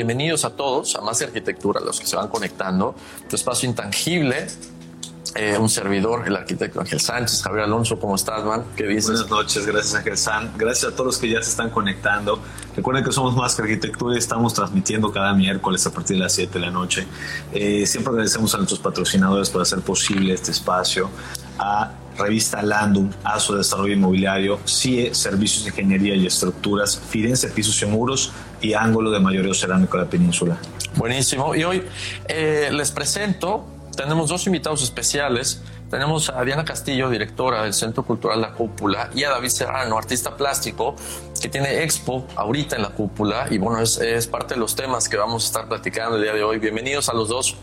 Bienvenidos a todos a Más Arquitectura, los que se van conectando. Tu espacio intangible, eh, un servidor, el arquitecto Ángel Sánchez. Javier Alonso, ¿cómo estás, man? ¿Qué dices? Buenas noches, gracias Ángel San. Gracias a todos los que ya se están conectando. Recuerden que somos Más que Arquitectura y estamos transmitiendo cada miércoles a partir de las 7 de la noche. Eh, siempre agradecemos a nuestros patrocinadores por hacer posible este espacio. Revista Landum, ASO Desarrollo Inmobiliario, CIE Servicios de Ingeniería y Estructuras, Firenze Pisos y Muros y Ángulo de Mayoreo Cerámico de la Península. Buenísimo. Y hoy eh, les presento, tenemos dos invitados especiales. Tenemos a Diana Castillo, directora del Centro Cultural La Cúpula, y a David Serrano, artista plástico, que tiene expo ahorita en La Cúpula. Y bueno, es, es parte de los temas que vamos a estar platicando el día de hoy. Bienvenidos a los dos.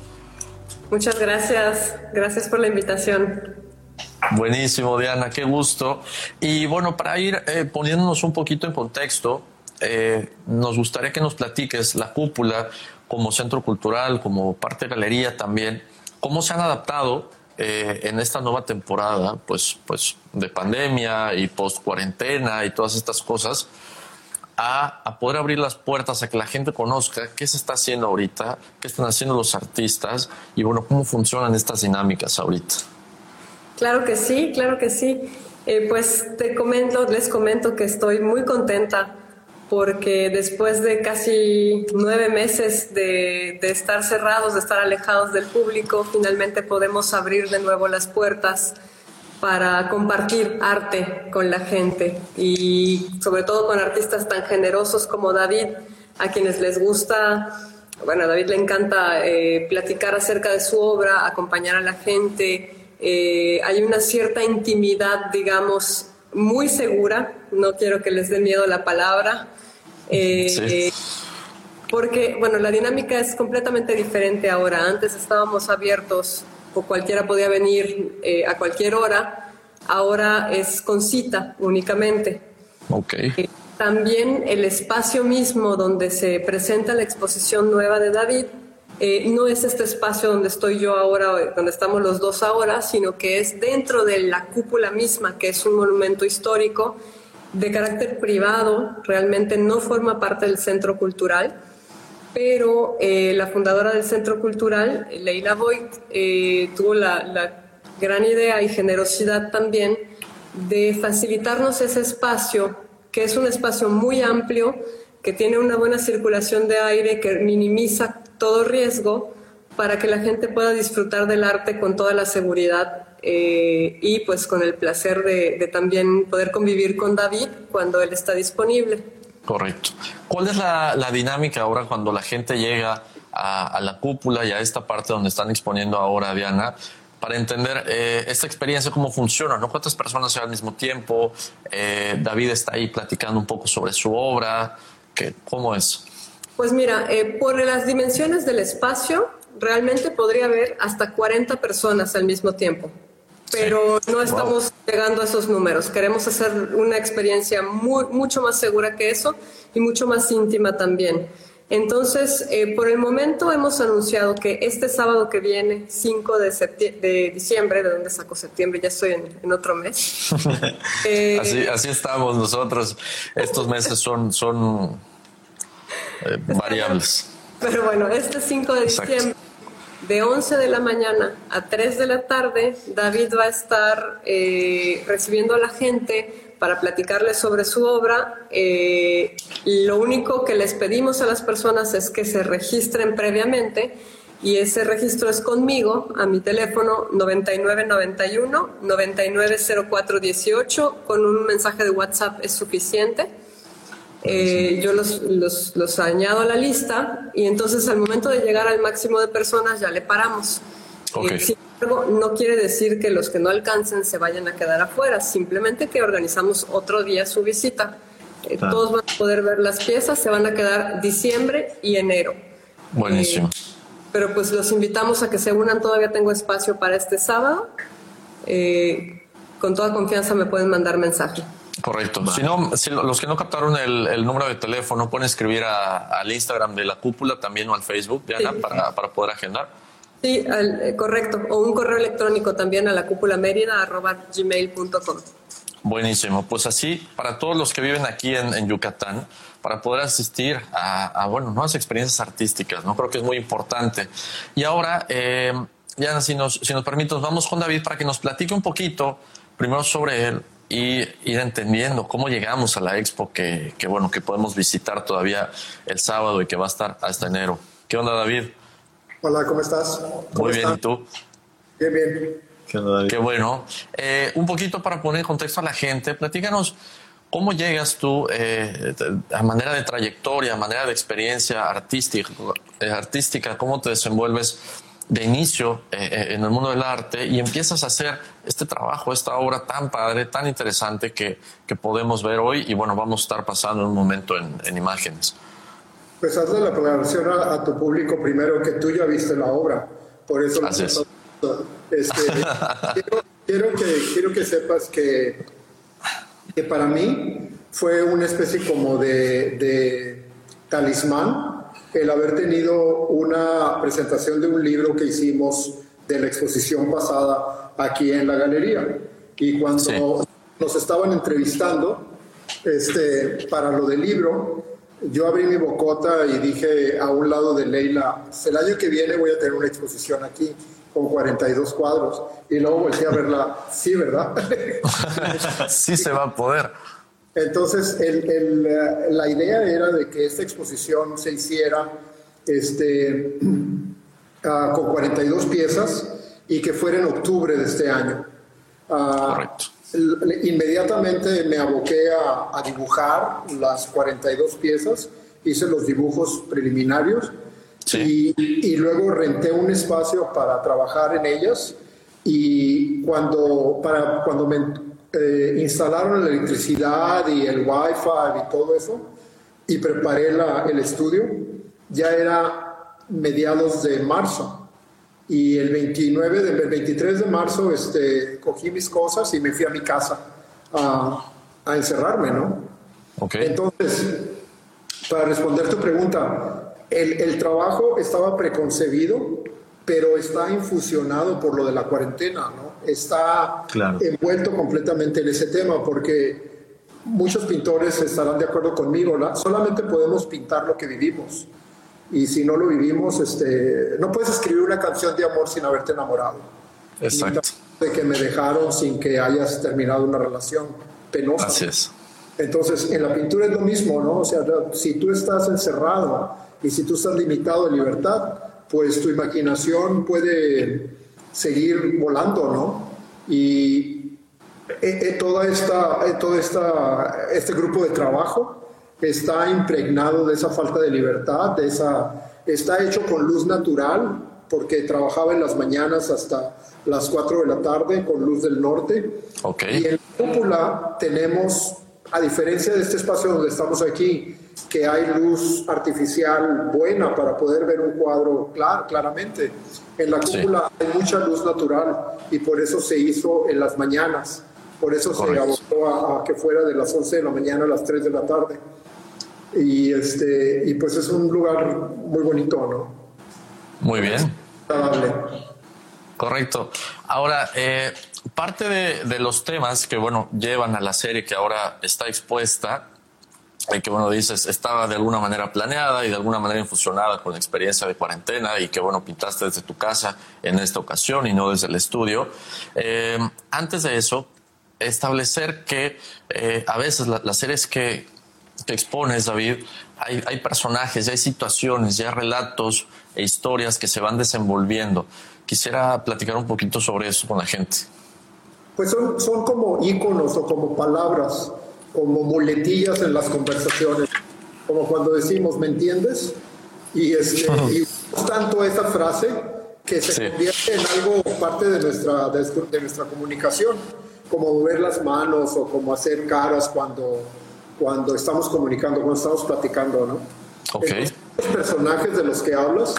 Muchas gracias. Gracias por la invitación. Buenísimo, Diana, qué gusto. Y bueno, para ir eh, poniéndonos un poquito en contexto, eh, nos gustaría que nos platiques la cúpula como centro cultural, como parte de galería también, cómo se han adaptado eh, en esta nueva temporada, pues, pues de pandemia y post cuarentena y todas estas cosas, a, a, poder abrir las puertas a que la gente conozca qué se está haciendo ahorita, qué están haciendo los artistas y bueno, cómo funcionan estas dinámicas ahorita. Claro que sí, claro que sí. Eh, pues te comento, les comento que estoy muy contenta porque después de casi nueve meses de, estar cerrados, de estar alejados del público, finalmente podemos abrir de nuevo las puertas para compartir arte con la gente y sobre todo con artistas tan generosos como David, a quienes les gusta, bueno, a David le encanta eh, platicar acerca de su obra, acompañar a la gente, eh, hay una cierta intimidad, digamos, muy segura, no quiero que les dé miedo la palabra, eh, sí. porque, bueno, la dinámica es completamente diferente ahora. Antes estábamos abiertos o cualquiera podía venir eh, a cualquier hora, ahora es con cita únicamente. Eh, también el espacio mismo donde se presenta la exposición nueva de David eh, no es este espacio donde estoy yo ahora, donde estamos los dos ahora, sino que es dentro de la cúpula misma, que es un monumento histórico de carácter privado, realmente no forma parte del centro cultural, pero eh, la fundadora del centro cultural, Leila Voigt, eh, tuvo la, la gran idea y generosidad también de facilitarnos ese espacio, que es un espacio muy amplio, que tiene una buena circulación de aire, que minimiza todo riesgo para que la gente pueda disfrutar del arte con toda la seguridad eh, y pues con el placer de, también poder convivir con David cuando él está disponible. Correcto. ¿Cuál es la, dinámica ahora cuando la gente llega a, a, la cúpula y a esta parte donde están exponiendo ahora, Diana? Para entender eh, esta experiencia, cómo funciona, ¿no? ¿Cuántas personas al mismo tiempo? Eh, David está ahí platicando un poco sobre su obra. ¿Qué, ¿Cómo es? Pues mira, eh, por las dimensiones del espacio, realmente podría haber hasta 40 personas al mismo tiempo, pero sí. no estamos wow. llegando a esos números. Queremos hacer una experiencia muy, mucho más segura que eso y mucho más íntima también. Entonces, eh, por el momento hemos anunciado que este sábado que viene, 5 de, de diciembre, ¿de dónde saco septiembre? Ya estoy en, en otro mes. eh, así, así estamos nosotros. Estos meses son... son eh, variables. Pero bueno, este 5 de diciembre de 11 de la mañana a 3 de la tarde, David va a estar eh, recibiendo a la gente para platicarles sobre su obra. Eh, lo único que les pedimos a las personas es que se registren previamente y ese registro es conmigo a mi teléfono 9991 990418 con un mensaje de WhatsApp es suficiente. Eh, yo los, los, añado a la lista y entonces al momento de llegar al máximo de personas ya le paramos. Eh, sin embargo, no quiere decir que los que no alcancen se vayan a quedar afuera, simplemente que organizamos otro día su visita. Eh, todos van a poder ver las piezas, se van a quedar diciembre y enero. Buenísimo pero pues los invitamos a que se unan, todavía tengo espacio para este sábado. Eh, con toda confianza me pueden mandar mensaje. Correcto. Si no, si los que no captaron el, número de teléfono, pueden escribir al Instagram de la cúpula también o al Facebook, Diana, para, para, poder agendar. Sí, eh, correcto. O un correo electrónico también a la cúpula gmail.com. Buenísimo. Pues así, para todos los que viven aquí en Yucatán, para poder asistir a, bueno, nuevas experiencias artísticas, ¿no? Creo que es muy importante. Y ahora, eh, ya si nos, si nos permites, vamos con David para que nos platique un poquito, primero sobre él y ir entendiendo cómo llegamos a la expo que, que, bueno, que podemos visitar todavía el sábado y que va a estar hasta enero. ¿Qué onda, David? Hola, ¿cómo estás? muy bien, ¿y tú? Bien, bien. ¿Qué, onda, David? Qué bueno. Eh, un poquito para poner en contexto a la gente, platícanos ¿Cómo llegas tú eh, a manera de trayectoria, a manera de experiencia artística, eh, artística cómo te desenvuelves de inicio eh, en el mundo del arte y empiezas a hacer este trabajo, esta obra tan padre, tan interesante que, que podemos ver hoy y bueno, vamos a estar pasando un momento en, imágenes? Pues hazle la aclaración a, tu público primero que tú ya viste la obra, por eso... Este, quiero, quiero, que, quiero que sepas que que para mí fue una especie como de, talismán el haber tenido una presentación de un libro que hicimos de la exposición pasada aquí en la galería. Y cuando nos estaban entrevistando este, para lo del libro, yo abrí mi bocota y dije a un lado de Leila, el año que viene voy a tener una exposición aquí con 42 cuadros. Y luego volví a verla, sí, ¿verdad? sí se va a poder. Entonces, la idea era de que esta exposición se hiciera este, ah, con 42 piezas y que fuera en octubre de este año. Uh, Correcto. Inmediatamente me aboqué a, a dibujar las 42 piezas, hice los dibujos preliminarios y, luego renté un espacio para trabajar en ellas y cuando, para, cuando me eh, instalaron la electricidad y el wifi y todo eso y preparé la, el estudio, ya era mediados de marzo. Y el 29, del 23 de marzo, este, cogí mis cosas y me fui a mi casa a, a encerrarme, ¿no? Okay. Entonces, para responder tu pregunta, el, trabajo estaba preconcebido, pero está infusionado por lo de la cuarentena, ¿no? Está envuelto completamente en ese tema, porque muchos pintores estarán de acuerdo conmigo, solamente podemos pintar lo que vivimos. Y si no lo vivimos, este, no puedes escribir una canción de amor sin haberte enamorado. Exacto. De que me dejaron sin que hayas terminado una relación penosa. Así es. Entonces, en la pintura es lo mismo, ¿no? O sea, si tú estás encerrado y si tú estás limitado en libertad, pues tu imaginación puede seguir volando, ¿no? Y eh, eh, toda esta, eh, todo esta, este grupo de trabajo está impregnado de esa falta de libertad, de esa, está hecho con luz natural, porque trabajaba en las mañanas hasta las 4 de la tarde con luz del norte. Okay. Y en la cúpula tenemos, a diferencia de este espacio donde estamos aquí, que hay luz artificial buena para poder ver un cuadro claramente. En la cúpula hay mucha luz natural y por eso se hizo en las mañanas. Por eso se abocó a, que fuera de las 11 de la mañana a las 3 de la tarde. Y, este, y pues es un lugar muy bonito, ¿no? Muy bien. Correcto. Ahora, eh, parte de, de, los temas que, bueno, llevan a la serie que ahora está expuesta que bueno, dices, estaba de alguna manera planeada y de alguna manera infusionada con la experiencia de cuarentena y que bueno, pintaste desde tu casa en esta ocasión y no desde el estudio. Eh, antes de eso, establecer que eh, a veces las series que, te expones, David, hay, hay personajes, hay situaciones, ya relatos e historias que se van desenvolviendo. Quisiera platicar un poquito sobre eso con la gente. Pues son, son como íconos o como palabras como muletillas en las conversaciones, como cuando decimos, ¿me entiendes? Y, este, y tanto esa frase que se convierte en algo parte de nuestra, de, nuestra comunicación, como mover las manos o como hacer caras cuando, cuando estamos comunicando, cuando estamos platicando, ¿no? Ok. los personajes de los que hablas,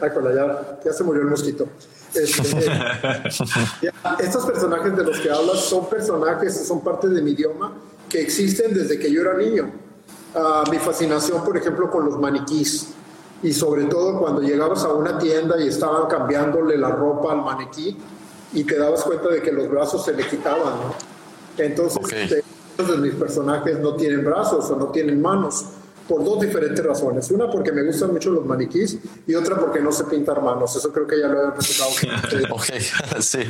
ay, ya, ya se murió el mosquito. Este, estos personajes de los que hablas son personajes, son parte de mi idioma que existen desde que yo era niño. Ah, mi fascinación, por ejemplo, con los maniquís y sobre todo cuando llegabas a una tienda y estaban cambiándole la ropa al maniquí y te dabas cuenta de que los brazos se le quitaban, Entonces, este, de mis personajes no tienen brazos o no tienen manos por dos diferentes razones. Una porque me gustan mucho los maniquís y otra porque no sé pintar manos. Eso creo que ya lo habían presentado. ok, sí,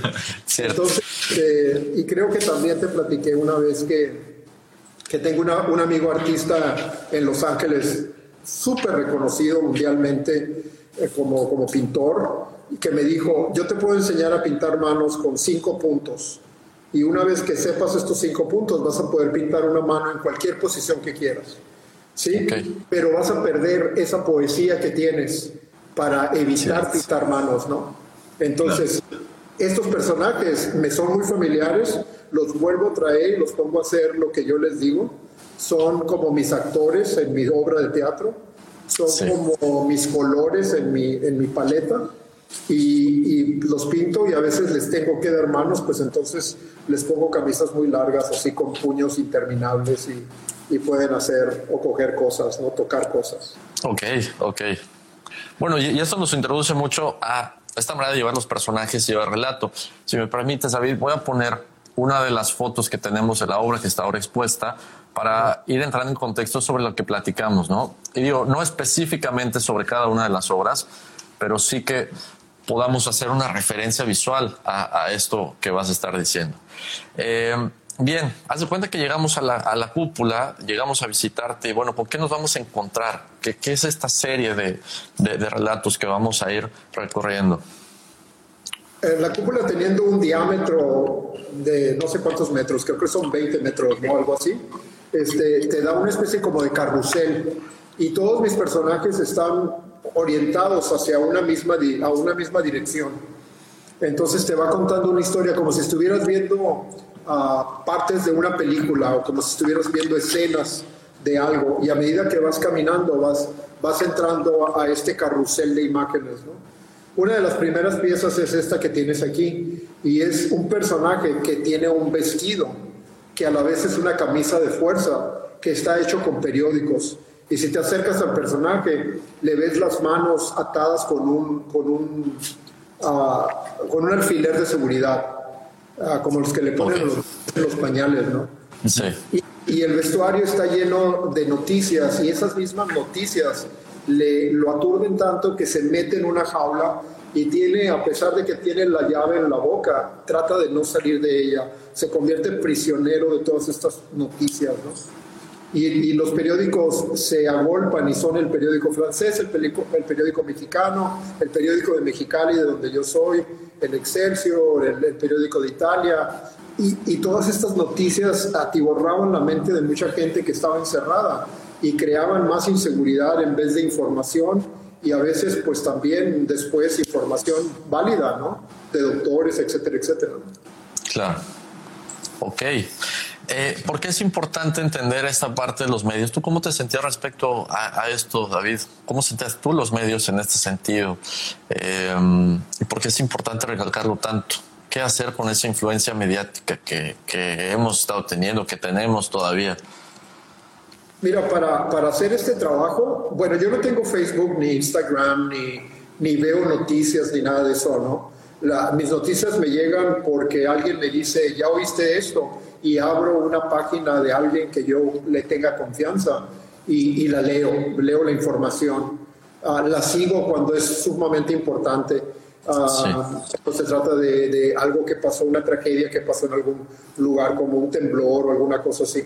cierto. Entonces, eh, y creo que también te platiqué una vez que que tengo un amigo artista en Los Ángeles, súper reconocido mundialmente eh, como, como pintor, que me dijo, yo te puedo enseñar a pintar manos con cinco puntos. Y una vez que sepas estos cinco puntos, vas a poder pintar una mano en cualquier posición que quieras. ¿Sí? Pero vas a perder esa poesía que tienes para evitar pintar manos, ¿no? Entonces, estos personajes me son muy familiares los vuelvo a traer y los pongo a hacer lo que yo les digo. Son como mis actores en mi obra de teatro, son como mis colores en mi, en mi paleta y, los pinto y a veces les tengo que dar manos, pues entonces les pongo camisas muy largas, así con puños interminables y, y pueden hacer o coger cosas, ¿no? Tocar cosas. Ok, ok. Bueno, y, esto nos introduce mucho a esta manera de llevar los personajes y llevar relato. Si me permites, David, voy a poner una de las fotos que tenemos de la obra que está ahora expuesta para ir entrando en contexto sobre lo que platicamos, ¿no? Y digo, no específicamente sobre cada una de las obras, pero sí que podamos hacer una referencia visual a, esto que vas a estar diciendo. Eh, bien, haz de cuenta que llegamos a la, cúpula, llegamos a visitarte y bueno, ¿por qué nos vamos a encontrar? ¿Qué, qué es esta serie de, de relatos que vamos a ir recorriendo? La cúpula teniendo un diámetro de no sé cuántos metros, creo que son 20 metros o algo así, este, te da una especie como de carrusel y todos mis personajes están orientados hacia una misma, a una misma dirección. Entonces te va contando una historia como si estuvieras viendo ah, partes de una película o como si estuvieras viendo escenas de algo y a medida que vas caminando vas, vas entrando a, a este carrusel de imágenes. ¿no? Una de las primeras piezas es esta que tienes aquí y es un personaje que tiene un vestido que a la vez es una camisa de fuerza que está hecho con periódicos. Y si te acercas al personaje, le ves las manos atadas con un, con un, ah, con un alfiler de seguridad, ah, como los que le ponen los, los, pañales, ¿no? Sí. Y, y, el vestuario está lleno de noticias y esas mismas noticias le, lo aturden tanto que se mete en una jaula y tiene, a pesar de que tiene la llave en la boca, trata de no salir de ella, se convierte en prisionero de todas estas noticias, ¿no? Y, los periódicos se agolpan y son el periódico francés, el periódico, el periódico mexicano, el periódico de Mexicali, de donde yo soy, el Excelsior, el, periódico de Italia, y, y, todas estas noticias atiborraban la mente de mucha gente que estaba encerrada y creaban más inseguridad en vez de información y a veces pues también después información válida, ¿no? De doctores, etcétera, etcétera. Claro. Ok. Eh, ¿Por qué es importante entender esta parte de los medios? ¿Tú cómo te sentías respecto a, esto, David? ¿Cómo sentías tú los medios en este sentido? Eh, ¿Y por qué es importante recalcarlo tanto? ¿Qué hacer con esa influencia mediática que, que hemos estado teniendo, que tenemos todavía? Mira, para, para, hacer este trabajo, bueno, yo no tengo Facebook ni Instagram, ni, ni veo noticias, ni nada de eso, ¿no? La, mis noticias me llegan porque alguien me dice, ya oíste esto, y abro una página de alguien que yo le tenga confianza y, la leo, leo la información, ah, la sigo cuando es sumamente importante. Uh, se trata de, de, algo que pasó, una tragedia que pasó en algún lugar, como un temblor o alguna cosa así.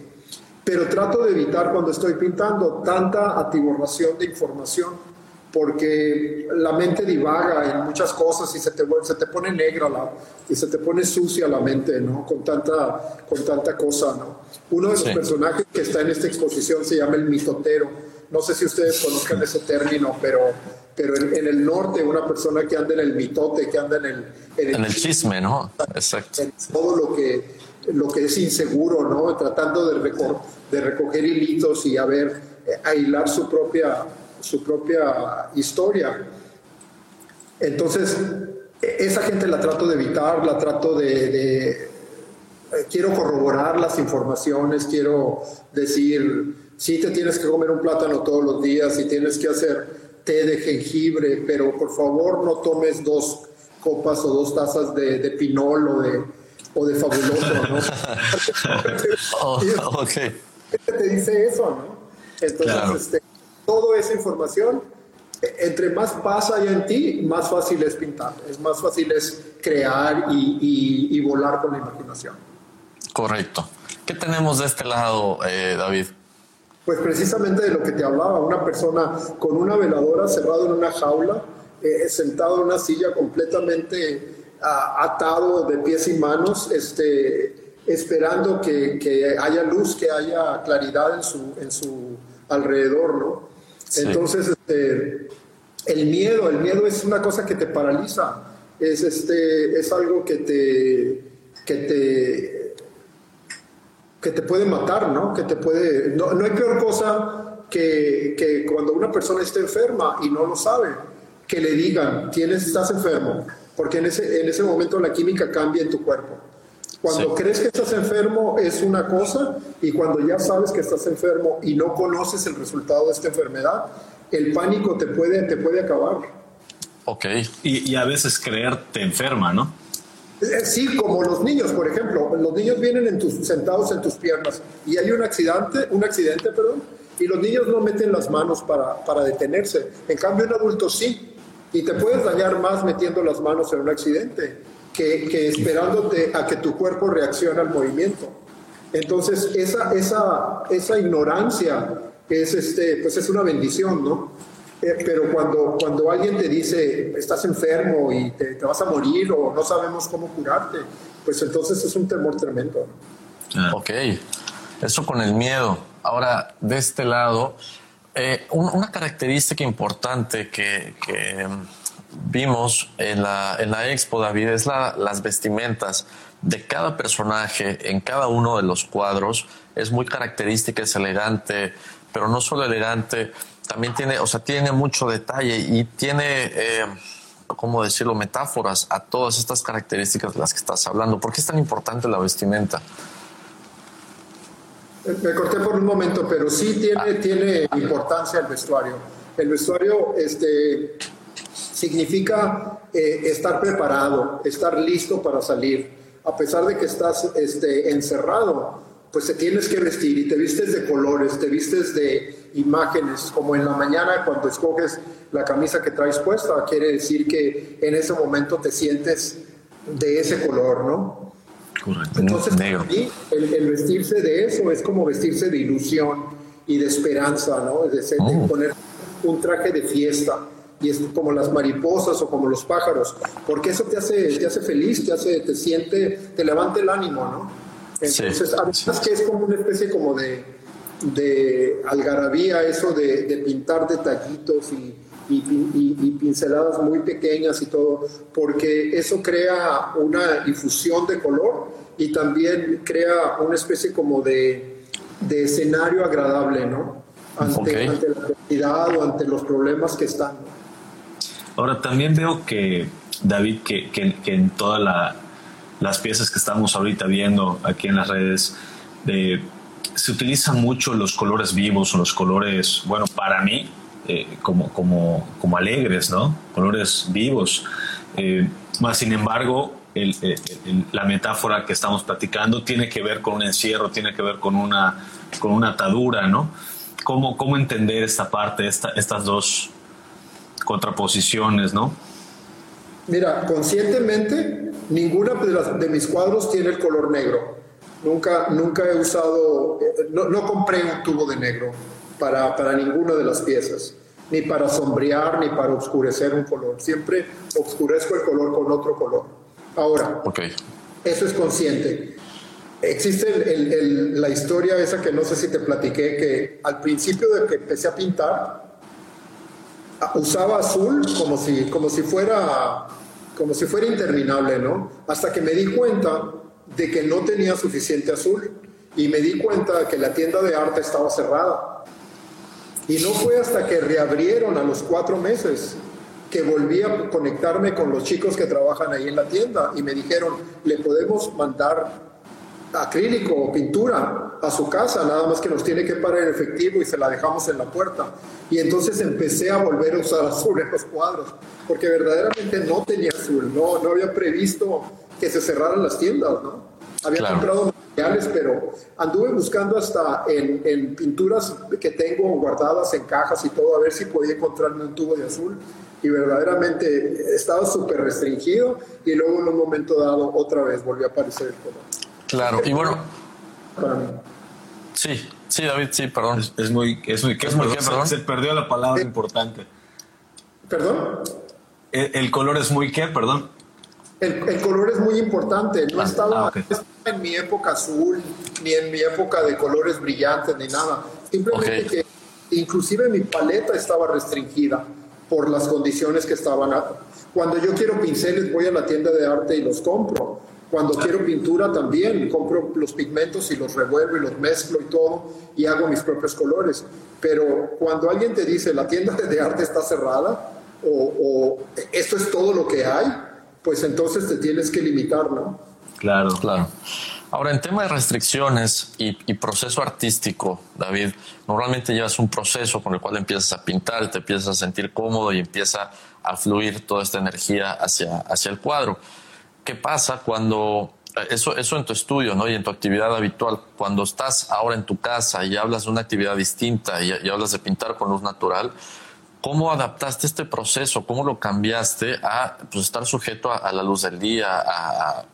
Pero trato de evitar cuando estoy pintando tanta atiborración de información, porque la mente divaga en muchas cosas y se te, se te pone negra la, y se te pone sucia la mente, ¿no? Con tanta, con tanta cosa, ¿no? Uno de los personajes que está en esta exposición se llama el mitotero. No sé si ustedes conozcan ese término, pero, pero en, el norte una persona que anda en el mitote, que anda en el... En el, chisme, ¿no? Exacto. todo lo que, lo que es inseguro, ¿no? Tratando de, de recoger hilitos y a ver, a hilar su propia, su propia historia. Entonces, esa gente la trato de evitar, la trato de eh, quiero corroborar las informaciones, quiero decir, sí te tienes que comer un plátano todos los días y tienes que hacer té de jengibre, pero por favor no tomes dos copas o dos tazas de, de pinol o de, o de fabuloso, ¿no? oh, okay. Te dice eso, ¿no? Entonces, este, toda esa información, e, entre más pasa ya en ti, más fácil es pintar, es más fácil es crear y, y volar con la imaginación. Correcto. ¿Qué tenemos de este lado, eh, David? Pues precisamente de lo que te hablaba, una persona con una veladora cerrado en una jaula, eh, sentado en una silla completamente atado de pies y manos, este, esperando que, haya luz, que haya claridad en su, en su alrededor, ¿no? Entonces, este, el miedo, el miedo es una cosa que te paraliza, es, este, es algo que te, que te que te puede matar, ¿no? Que te puede... No, no hay peor cosa que, que, cuando una persona está enferma y no lo sabe, que le digan, tienes, estás enfermo, porque en ese, en ese momento la química cambia en tu cuerpo. Cuando crees que estás enfermo es una cosa y cuando ya sabes que estás enfermo y no conoces el resultado de esta enfermedad, el pánico te puede, te puede acabar. Ok. Y, y a veces creer te enferma, ¿no? Eh, sí, como los niños, por ejemplo, los niños vienen en tus, sentados en tus piernas y hay un accidente, un accidente, perdón, y los niños no meten las manos para, para detenerse. En cambio, un adulto sí, y te puedes dañar más metiendo las manos en un accidente que, que esperándote a que tu cuerpo reaccione al movimiento. Entonces, esa, esa, esa ignorancia es, este, pues es una bendición, ¿no? Eh, pero cuando, cuando alguien te dice, estás enfermo y te, vas a morir o no sabemos cómo curarte, pues entonces es un temor tremendo. Ah. Ok, eso con el miedo. Ahora, de este lado, eh, una característica importante que, mm, vimos en la, en la expo, David, es la, las vestimentas de cada personaje en cada uno de los cuadros. Es muy característica, es elegante, pero no solo elegante, también tiene, o sea, tiene mucho detalle y tiene, eh, ¿cómo decirlo?, metáforas a todas estas características de las que estás hablando. ¿Por qué es tan importante la vestimenta? Me corté por un momento, pero sí tiene, ah. tiene importancia el vestuario. El vestuario este, significa eh, estar preparado, estar listo para salir. A pesar de que estás este, encerrado, pues te tienes que vestir y te vistes de colores, te vistes de imágenes, como en la mañana cuando escoges la camisa que traes puesta, quiere decir que en ese momento te sientes de ese color, ¿no? Correcto. Entonces, el, vestirse de eso es como vestirse de ilusión y de esperanza, ¿no? Es decir, de oh. poner un traje de fiesta y es como las mariposas o como los pájaros, porque eso te hace, te hace feliz, te hace, te siente, te levanta el ánimo, ¿no? Entonces, además que es como una especie como de, de algarabía, eso de, de pintar detallitos y, y, pinceladas muy pequeñas y todo, porque eso crea una difusión de color y también crea una especie como de, de escenario agradable, ¿no? Ante, ante, la realidad o ante los problemas que están. Ahora, también veo que, David, que, que, que en toda la, las piezas que estamos ahorita viendo aquí en las redes, se utilizan mucho los colores vivos o los colores, bueno, para mí, eh, como, como, como alegres, ¿no? Colores vivos. Eh, más sin embargo, la metáfora que estamos platicando tiene que ver con un encierro, tiene que ver con una, con una atadura, ¿no? cómo, cómo entender esta parte, esta, estas dos contraposiciones, ¿no? Mira, conscientemente, ninguna de, de mis cuadros tiene el color negro. Nunca, nunca he usado, no, no compré un tubo de negro para, para ninguna de las piezas, ni para sombrear, ni para oscurecer un color. Siempre oscurezco el color con otro color. Ahora, okay. eso es consciente. Existe la historia esa que no sé si te platiqué, que al principio de que empecé a pintar, usaba azul como si, como si fuera como si fuera interminable, ¿no? Hasta que me di cuenta de que no tenía suficiente azul y me di cuenta de que la tienda de arte estaba cerrada. Y no fue hasta que reabrieron a los cuatro meses que volví a conectarme con los chicos que trabajan ahí en la tienda y me dijeron, le podemos mandar acrílico o pintura a su casa, nada más que nos tiene que pagar en efectivo y se la dejamos en la puerta. Y entonces empecé a volver a usar azul en los cuadros, porque verdaderamente no tenía azul, no, no había previsto que se cerraran las tiendas, ¿no? Había comprado materiales, pero anduve buscando hasta en, en, pinturas que tengo guardadas en cajas y todo, a ver si podía encontrarme un tubo de azul. Y verdaderamente estaba súper restringido y luego en un momento dado otra vez volvió a aparecer el color. Claro, y bueno. Sí, sí, David, sí, perdón. Es, muy. Es muy, ¿qué, perdón? Se, perdió la palabra importante. ¿Perdón? El, color es muy qué, perdón. El, color es muy importante. No, ah, estaba, en mi época azul, ni en mi época de colores brillantes, ni nada. Simplemente que inclusive mi paleta estaba restringida por las condiciones que estaban. Cuando yo quiero pinceles voy a la tienda de arte y los compro cuando quiero pintura también compro los pigmentos y los revuelvo y los mezclo y todo y hago mis propios colores. Pero cuando alguien te dice la tienda de arte está cerrada o, esto es todo lo que hay, pues entonces te tienes que limitar, ¿no? Claro, claro. Ahora, en tema de restricciones y, proceso artístico, David, normalmente llevas un proceso con el cual empiezas a pintar, te empiezas a sentir cómodo y empieza a fluir toda esta energía hacia, hacia el cuadro. ¿Qué pasa cuando eso, eso en tu estudio ¿no? y en tu actividad habitual, cuando estás ahora en tu casa y hablas de una actividad distinta y, hablas de pintar con luz natural, ¿cómo adaptaste este proceso? ¿Cómo lo cambiaste a pues, estar sujeto a, la luz del día, a,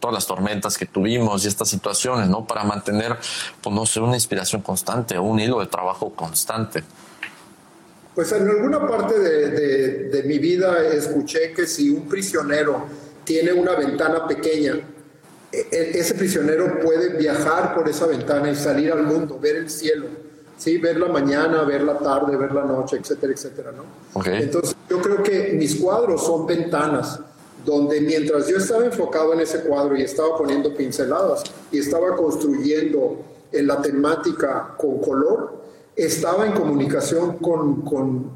todas las tormentas que tuvimos y estas situaciones, ¿no? Para mantener, pues no sé, una inspiración constante, un hilo de trabajo constante. Pues en alguna parte de, mi vida escuché que si un prisionero tiene una ventana pequeña. E, e, ese prisionero puede viajar por esa ventana y salir al mundo, ver el cielo, ¿sí? ver la mañana, ver la tarde, ver la noche, etcétera, etcétera. ¿no? Entonces, yo creo que mis cuadros son ventanas donde mientras yo estaba enfocado en ese cuadro y estaba poniendo pinceladas y estaba construyendo en la temática con color, estaba en comunicación con, con,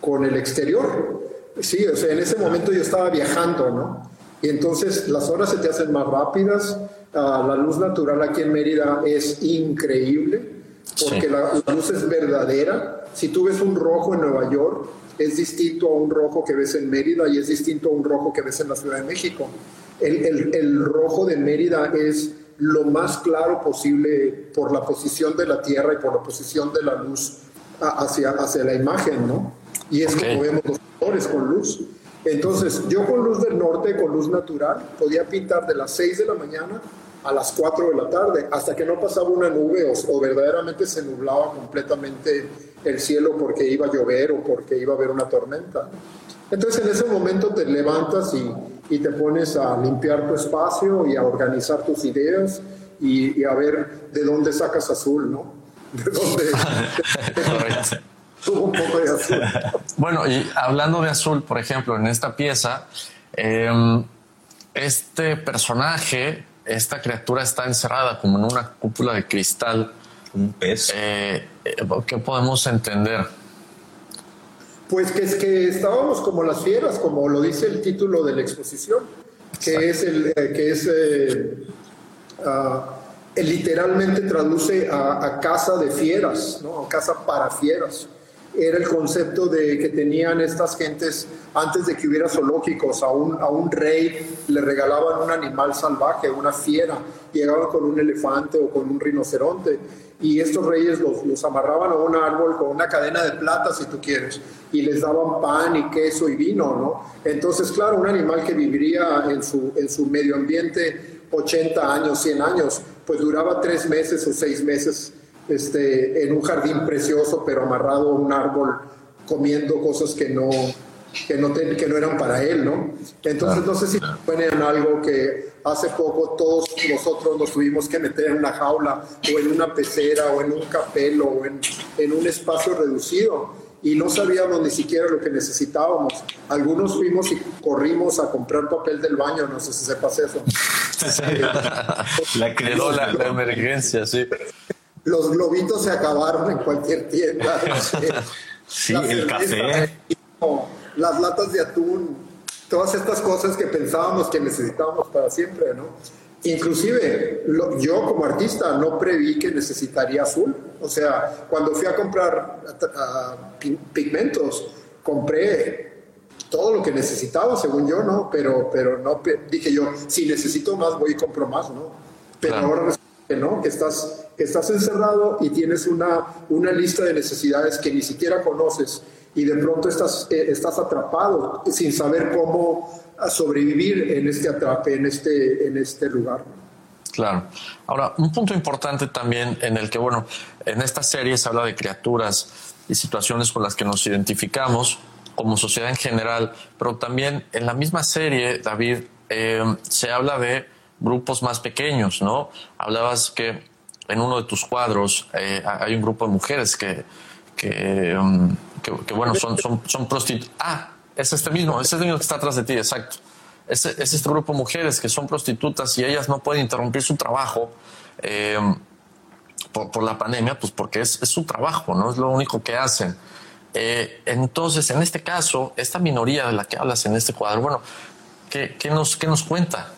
con el exterior. Sí, o sea, en ese momento yo estaba viajando, ¿no? Y entonces las horas se te hacen más rápidas. Ah, la luz natural aquí en Mérida es increíble porque la, luz es verdadera. Si tú ves un rojo en Nueva York, es distinto a un rojo que ves en Mérida y es distinto a un rojo que ves en la Ciudad de México. El, el, el rojo de Mérida es lo más claro posible por la posición de la Tierra y por la posición de la luz hacia, hacia la imagen, ¿no? Y es como vemos los colores con luz. Entonces, yo con luz del norte, con luz natural, podía pintar de las 6 de la mañana a las 4 de la tarde, hasta que no pasaba una nube o, verdaderamente se nublaba completamente el cielo porque iba a llover o porque iba a haber una tormenta. Entonces, en ese momento te levantas y, y te pones a limpiar tu espacio y a organizar tus ideas y, y a ver de dónde sacas azul, ¿no? De dónde. un poco de azul. Bueno, y hablando de azul, por ejemplo, en esta pieza, em, este personaje, esta criatura está encerrada como en una cúpula de cristal. Un pez. Eh, eh, ¿Qué podemos entender? Pues que es que estábamos como las fieras, como lo dice el título de la exposición, que es el eh, que es ah, literalmente traduce a, a, casa de fieras, ¿no? A casa para fieras. Era el concepto de que tenían estas gentes antes de que hubiera zoológicos, a un, a un rey le regalaban un animal salvaje, una fiera, llegaban con un elefante o con un rinoceronte y estos reyes los, los, amarraban a un árbol con una cadena de plata, si tú quieres, y les daban pan y queso y vino, ¿no? Entonces, claro, un animal que viviría en su, en su medio ambiente 80 años, 100 años, pues duraba tres meses o seis meses este, en un jardín precioso, pero amarrado a un árbol, comiendo cosas que no, que no, que no eran para él, ¿no? Entonces, no sé si ponen algo que hace poco todos nosotros nos tuvimos que meter en una jaula o en una pecera o en un capelo o en, en un espacio reducido y no sabíamos ni siquiera lo que necesitábamos. Algunos fuimos y corrimos a comprar papel del baño, no sé si sepas eso. la, la, la emergencia, sí. Los globitos se acabaron en cualquier tienda. sí, el café las latas de atún, todas estas cosas que pensábamos que necesitábamos para siempre, ¿no? Inclusive yo como artista no preví que necesitaría azul. O sea, cuando fui a comprar pigmentos, compré todo lo que necesitaba, según yo, ¿no? Pero, pero no dije yo, si necesito más, voy y compro más, ¿no? Pero ahora que no, que estás, que estás encerrado y tienes una, una lista de necesidades que ni siquiera conoces y de pronto estás, eh, estás atrapado sin saber cómo sobrevivir en este atrape, en este, en este lugar. Claro. Ahora, un punto importante también en el que, bueno, en esta serie se habla de criaturas y situaciones con las que nos identificamos como sociedad en general, pero también en la misma serie, David, eh, se habla de grupos más pequeños, ¿no? Hablabas que en uno de tus cuadros eh, hay un grupo de mujeres que, que um, bueno, son, son, prostitutas. Ah, es este mismo, es este mismo que está atrás de ti, exacto. Es, es este grupo de mujeres que son prostitutas y ellas no pueden interrumpir su trabajo eh, por, por, la pandemia, pues porque es, es, su trabajo, no es lo único que hacen. Eh, entonces, en este caso, esta minoría de la que hablas en este cuadro, bueno, ¿qué, qué nos, qué nos cuenta?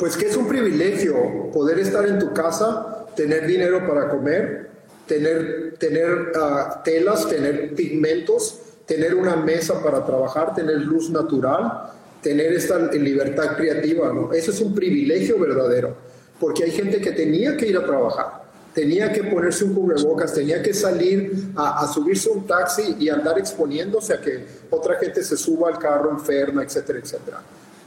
Pues que es un privilegio poder estar en tu casa, tener dinero para comer, tener, ah, telas, tener pigmentos, tener una mesa para trabajar, tener luz natural, tener esta libertad creativa. Eso es un privilegio verdadero, porque hay gente que tenía que ir a trabajar, tenía que ponerse un cubrebocas, tenía que salir a, a subirse un taxi y andar exponiéndose a que otra gente se suba al carro enferma, etcétera, etcétera.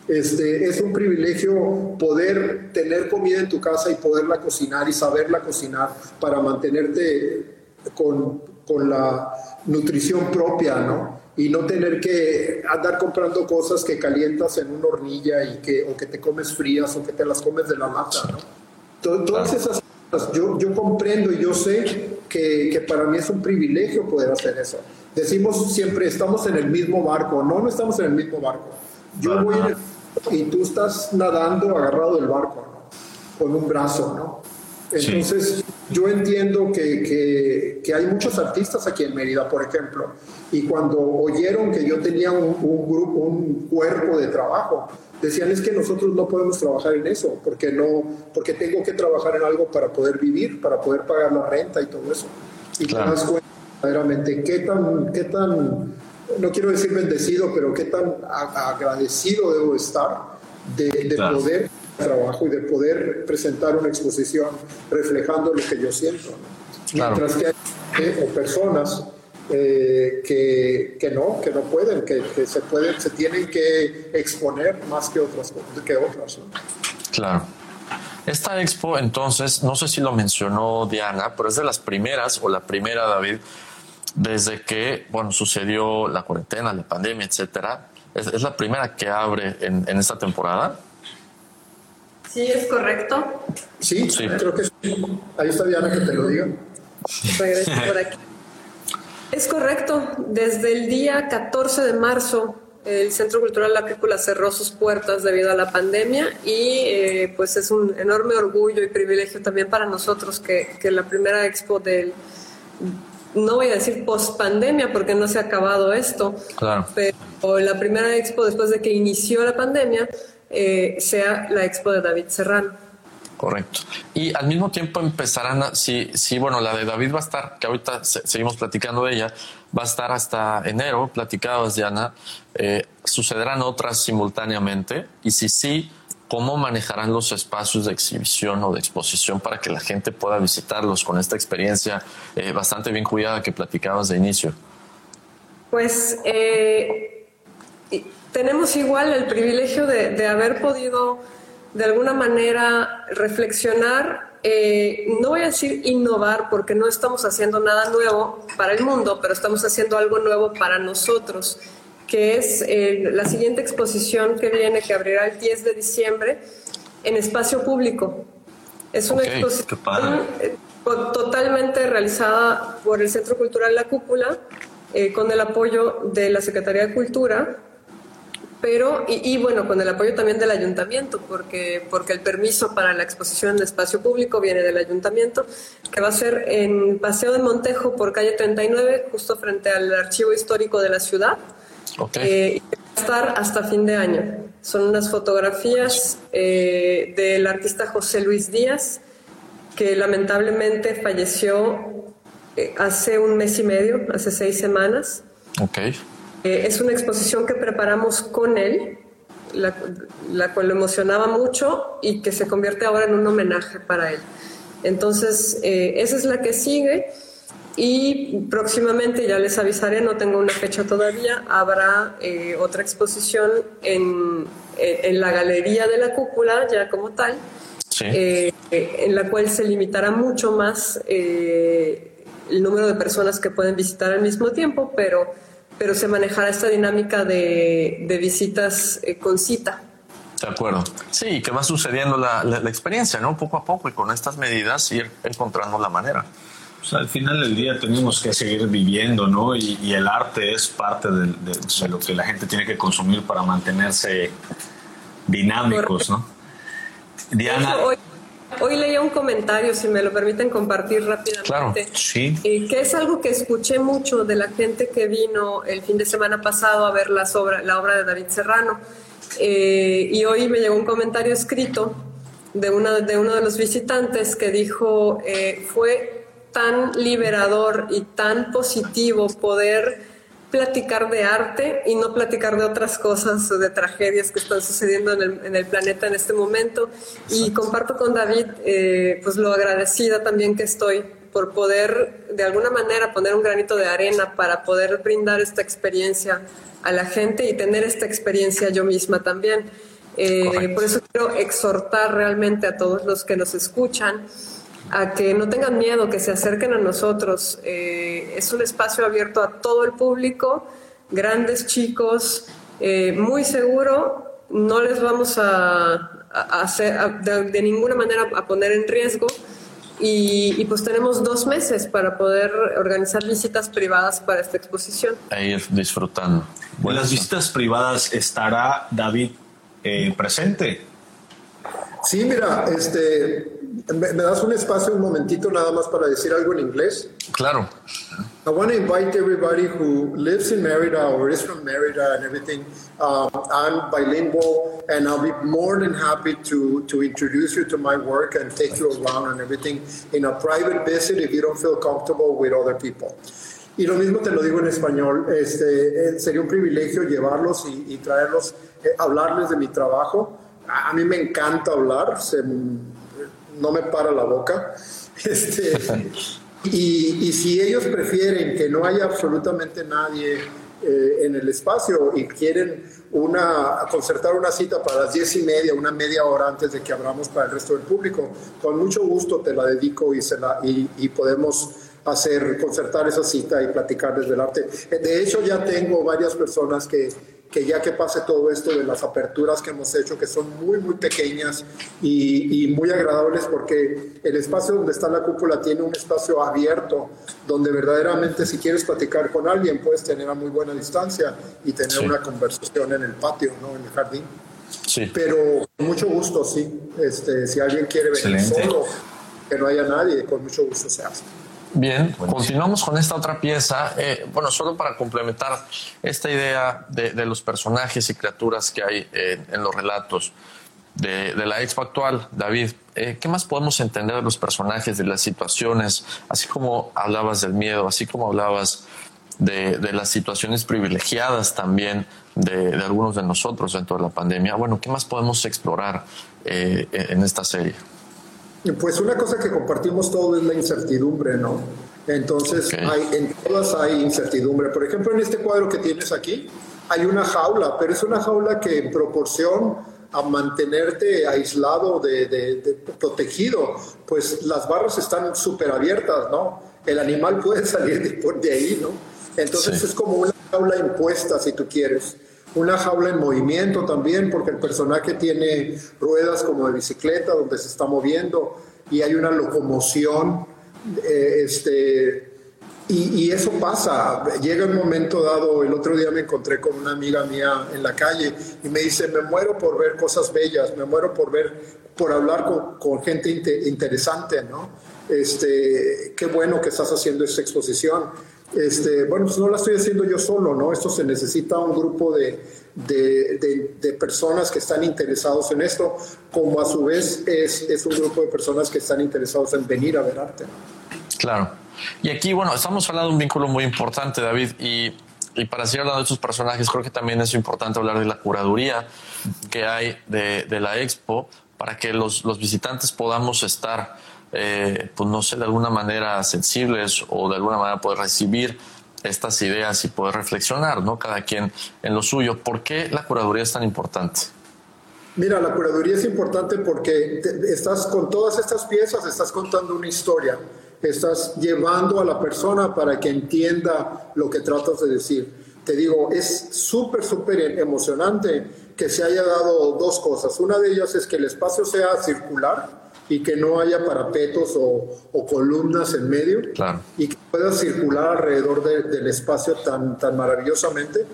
Este, es un privilegio poder tener comida en tu casa y poderla cocinar y saberla cocinar para mantenerte con, con la nutrición propia, ¿no? Y no tener que andar comprando cosas que calientas en una hornilla y que, o que te comes frías o que te las comes de la mata, ¿no? Todas esas cosas, yo, yo comprendo y yo sé que, que para mí es un privilegio poder hacer eso. Decimos siempre, estamos en el mismo barco. No, no estamos en el mismo barco. Yo voy en el y tú estás nadando agarrado del barco, con un brazo, ¿no? Entonces, yo entiendo que, que, hay muchos artistas aquí en Mérida, por ejemplo, y cuando oyeron que yo tenía un, un, grupo, un cuerpo de trabajo, decían es que nosotros no podemos trabajar en eso, porque, no, porque tengo que trabajar en algo para poder vivir, para poder pagar la renta y todo eso. Y te das cuenta verdaderamente qué tan, qué tan no quiero decir bendecido, pero qué tan agradecido debo estar de, poder trabajo y de poder presentar una exposición reflejando lo que yo siento. Mientras que hay personas eh, que, que, no, que no pueden, que, se pueden, se tienen que exponer más que otras que otras. Claro. Esta expo, entonces, no sé si lo mencionó Diana, pero es de las primeras, o la primera, David, desde que, bueno, sucedió la cuarentena, la pandemia, etcétera. Es, la primera que abre en, esta temporada. Sí, es correcto. Sí, sí, creo que sí. Ahí está Diana que te lo diga. Regreso por aquí. Es correcto. Desde el día 14 de marzo, el Centro Cultural La Pícula cerró sus puertas debido a la pandemia y eh, pues es un enorme orgullo y privilegio también para nosotros que, que la primera expo del no voy a decir post pandemia porque no se ha acabado esto, claro. pero la primera expo después de que inició la pandemia eh, sea la expo de David Serrano. Correcto. Y al mismo tiempo empezarán, a, si, si, bueno, la de David va a estar, que ahorita seguimos platicando de ella, va a estar hasta enero, platicabas, Diana, eh, sucederán otras simultáneamente, y si sí, ¿cómo manejarán los espacios de exhibición o de exposición para que la gente pueda visitarlos con esta experiencia eh, bastante bien cuidada que platicabas de inicio? Pues eh, tenemos igual el privilegio de, haber podido de alguna manera reflexionar, eh, no voy a decir innovar porque no estamos haciendo nada nuevo para el mundo, pero estamos haciendo algo nuevo para nosotros, que es eh, la siguiente exposición que viene, que abrirá el 10 de diciembre en espacio público. Es una exposición eh, totalmente realizada por el Centro Cultural La Cúpula, con el apoyo de la Secretaría de Cultura pero y, bueno, con el apoyo también del ayuntamiento, porque, porque el permiso para la exposición en espacio público viene del ayuntamiento, que va a ser en Paseo de Montejo por calle 39, justo frente al archivo histórico de la ciudad. Eh, y va a estar hasta fin de año. Son unas fotografías eh, del artista José Luis Díaz, que lamentablemente falleció eh, hace un mes y medio, hace seis semanas. Okay. Eh, es una exposición que preparamos con él, la, cual lo emocionaba mucho y que se convierte ahora en un homenaje para él. Entonces, eh, esa es la que sigue y próximamente, ya les avisaré, no tengo una fecha todavía, habrá eh, otra exposición en, en, la Galería de la Cúpula, ya como tal, en la cual se limitará mucho más el número de personas que pueden visitar al mismo tiempo, pero pero se manejará esta dinámica de, visitas eh, con cita. De acuerdo. Sí, que va sucediendo la, experiencia, ¿no? Poco a poco y con estas medidas ir encontrando la manera. Pues al final del día tenemos que seguir viviendo, ¿no? Y, el arte es parte de, lo que la gente tiene que consumir para mantenerse dinámicos, ¿no? Diana. Hoy leía un comentario, si me lo permiten compartir rápidamente. Claro, sí. Eh, que es algo que escuché mucho de la gente que vino el fin de semana pasado a ver la obra, la obra de David Serrano. Eh, y hoy me llegó un comentario escrito de, una, de uno de los visitantes que dijo, eh, fue tan liberador y tan positivo poder platicar de arte y no platicar de otras cosas o de tragedias que están sucediendo en el, planeta en este momento. Y comparto con David eh, pues lo agradecida también que estoy por poder de alguna manera poner un granito de arena para poder brindar esta experiencia a la gente y tener esta experiencia yo misma también. Eh, por eso quiero exhortar realmente a todos los que nos escuchan a que no tengan miedo, que se acerquen a nosotros. Eh, es un espacio abierto a todo el público, grandes chicos, eh, muy seguro. No les vamos a, hacer de, ninguna manera a poner en riesgo. Y, pues tenemos dos meses para poder organizar visitas privadas para esta exposición. A ir disfrutando. En las visitas privadas estará David eh, presente. Sí, mira, este, ¿Me, das un espacio un momentito nada más para decir algo en inglés? Claro. I want to invite everybody who lives in Merida or is from Merida and everything. Um, I'm bilingual, and I'll be more than happy to to introduce you to my work and take you around and everything in a private visit if you don't feel comfortable with other people. Y lo mismo te lo digo en español, este, eh, sería un privilegio llevarlos y, y traerlos, eh, hablarles de mi trabajo. A, a, mí me encanta hablar, se, no me para la boca. Este, y, si ellos prefieren que no haya absolutamente nadie eh, en el espacio y quieren una, concertar una cita para las diez y media, una media hora antes de que abramos para el resto del público, con mucho gusto te la dedico y, se la, y, y podemos hacer, concertar esa cita y platicar desde el arte. De hecho, ya tengo varias personas que que ya que pase todo esto de las aperturas que hemos hecho, que son muy, muy pequeñas y, muy agradables, porque el espacio donde está la cúpula tiene un espacio abierto, donde verdaderamente si quieres platicar con alguien, puedes tener a muy buena distancia y tener una conversación en el patio, ¿no? en el jardín. Sí. Pero con mucho gusto, sí. Este, si alguien quiere venir solo, que no haya nadie, con mucho gusto se hace. Bien, continuamos con esta otra pieza. Eh, bueno, solo para complementar esta idea de, los personajes y criaturas que hay en los relatos. de, la expo actual, David, eh, ¿qué más podemos entender de los personajes, de las situaciones, así como hablabas del miedo, así como hablabas de, las situaciones privilegiadas también de, algunos de nosotros dentro de la pandemia? Bueno, ¿qué más podemos explorar eh, en esta serie? Pues una cosa que compartimos todos es la incertidumbre, ¿no? Entonces, hay, en todas hay incertidumbre. Por ejemplo, en este cuadro que tienes aquí, hay una jaula, pero es una jaula que en proporción a mantenerte aislado, de, protegido, pues las barras están súper abiertas, ¿no? El animal puede salir de, de ahí, ¿no? Entonces es como una jaula impuesta, si tú quieres. Una jaula en movimiento también, porque el personaje tiene ruedas como de bicicleta, donde se está moviendo, y hay una locomoción, eh, este, y, eso pasa, llega un momento dado, el otro día me encontré con una amiga mía en la calle y me dice, me muero por ver cosas bellas, me muero por ver, por hablar con, gente interesante, ¿no? Este, qué bueno que estás haciendo esta exposición. Este, bueno, pues no la estoy haciendo yo solo, ¿no? Esto se necesita un grupo de, de, personas que están interesados en esto, como a su vez es, es un grupo de personas que están interesados en venir a ver arte. Claro. Y aquí, bueno, estamos hablando de un vínculo muy importante, David, y, y para seguir hablando de estos personajes, creo que también es importante hablar de la curaduría que hay de, de la expo para que los, los visitantes podamos estar, eh, pues no sé, de alguna manera sensibles o de alguna manera poder recibir estas ideas y poder reflexionar, ¿no? Cada quien en lo suyo. ¿Por qué la curaduría es tan importante? Mira, la curaduría es importante porque estás con todas estas piezas, estás contando una historia estás llevando a la persona para que entienda lo que tratas de decir. Te digo, es súper, súper emocionante que se haya dado dos cosas. Una de ellas es que el espacio sea circular y que no haya parapetos o, columnas en medio y que pueda circular alrededor del espacio tan, tan maravillosamente.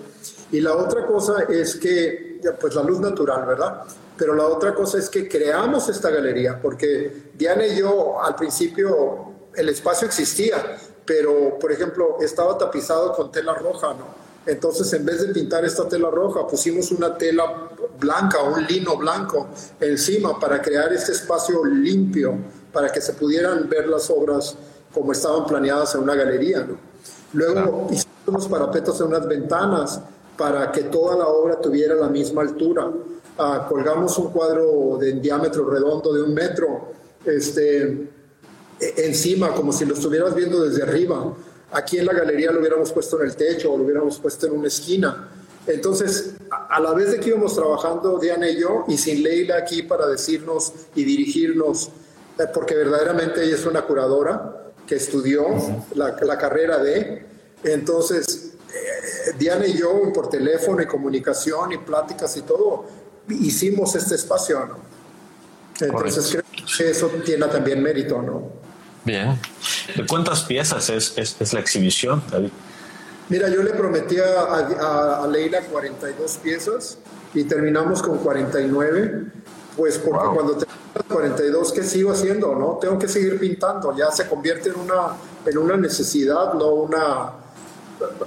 Y la otra cosa es que, pues la luz natural, ¿verdad? Pero la otra cosa es que creamos esta galería, porque Diana y yo al principio el espacio existía, pero por ejemplo estaba tapizado con tela roja, ¿no? Entonces en vez de pintar esta tela roja pusimos una tela blanca, un lino blanco encima para crear este espacio limpio, para que se pudieran ver las obras como estaban planeadas en una galería, ¿no? Luego hicimos parapetos en unas ventanas para que toda la obra tuviera la misma altura. Ah, colgamos un cuadro de diámetro redondo de un metro, este, encima, como si lo estuvieras viendo desde arriba. Aquí en la galería lo hubiéramos puesto en el techo o lo hubiéramos puesto en una esquina. Entonces, a la vez de que íbamos trabajando Diana y yo, y sin Leila aquí para decirnos y dirigirnos, eh, porque verdaderamente ella es una curadora que estudió la, carrera de, entonces, eh, Diana y yo, por teléfono y comunicación y pláticas y todo, hicimos este espacio, ¿no? Entonces, creo que eso tiene también mérito, ¿no? Bien. ¿De cuántas piezas es, es, la exhibición, David? Mira, yo le prometí a, a, Leila 42 piezas y terminamos con 49, pues porque cuando terminas 42, ¿qué sigo haciendo? no Tengo que seguir pintando, ya se convierte en una, en una necesidad, no una...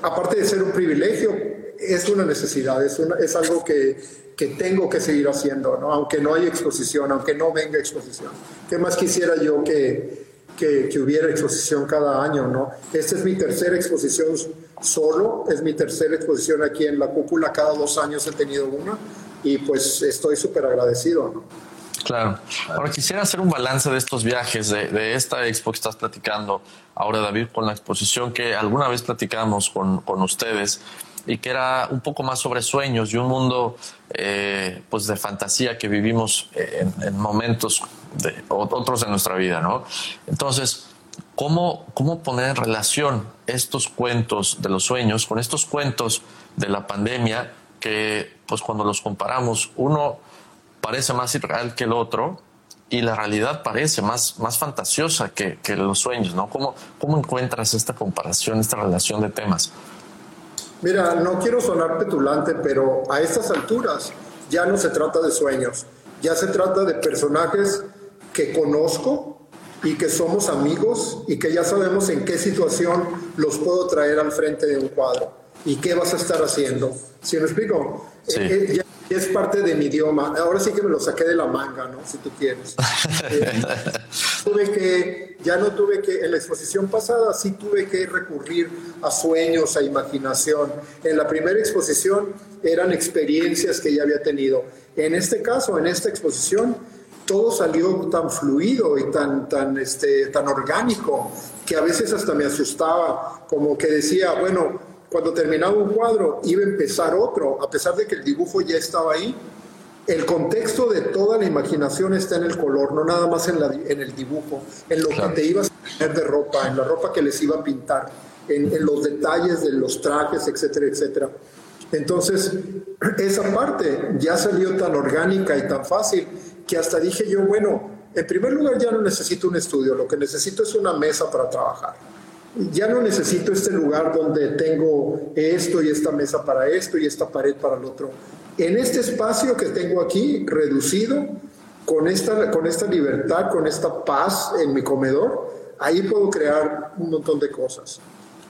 Aparte de ser un privilegio, es una necesidad, es, una, es algo que, que tengo que seguir haciendo, ¿no? aunque no haya exposición, aunque no venga exposición. ¿Qué más quisiera yo que, que, hubiera exposición cada año, ¿no? Esta es mi tercera exposición solo, es mi tercera exposición aquí en la cúpula, cada dos años he tenido una y pues estoy súper agradecido, ¿no? Claro. Ahora quisiera hacer un balance de estos viajes, de, de, esta expo que estás platicando ahora, David, con la exposición que alguna vez platicamos con, con ustedes y que era un poco más sobre sueños y un mundo eh, pues de fantasía que vivimos en, en momentos otros de nuestra vida, ¿no? Entonces, ¿cómo, ¿cómo poner en relación estos cuentos de los sueños con estos cuentos de la pandemia que, pues cuando los comparamos, uno parece más irreal que el otro y la realidad parece más, más fantasiosa que, que los sueños, ¿no? ¿Cómo, ¿Cómo encuentras esta comparación, esta relación de temas? Mira, no quiero sonar petulante, pero a estas alturas ya no se trata de sueños, ya se trata de personajes que conozco y que somos amigos y que ya sabemos en qué situación los puedo traer al frente de un cuadro y qué vas a estar haciendo. ¿Sí me explico? Eh, eh, es parte de mi idioma. Ahora sí que me lo saqué de la manga, ¿no? Si tú quieres. Eh, tuve que, ya no tuve que, en la exposición pasada sí tuve que recurrir a sueños, a imaginación. En la primera exposición eran experiencias que ya había tenido. En este caso, en esta exposición, todo salió tan fluido y tan, tan, este, tan orgánico que a veces hasta me asustaba, como que decía, bueno, cuando terminaba un cuadro iba a empezar otro, a pesar de que el dibujo ya estaba ahí. El contexto de toda la imaginación está en el color, no nada más en, la, en el dibujo, en lo que te ibas a poner de ropa, en la ropa que les iba a pintar, en, en los detalles de los trajes, etcétera, etcétera. Entonces, esa parte ya salió tan orgánica y tan fácil que hasta dije yo, bueno, en primer lugar ya no necesito un estudio, lo que necesito es una mesa para trabajar. Ya no necesito este lugar donde tengo esto y esta mesa para esto y esta pared para el otro. En este espacio que tengo aquí, reducido, con esta, con esta libertad, con esta paz en mi comedor, ahí puedo crear un montón de cosas.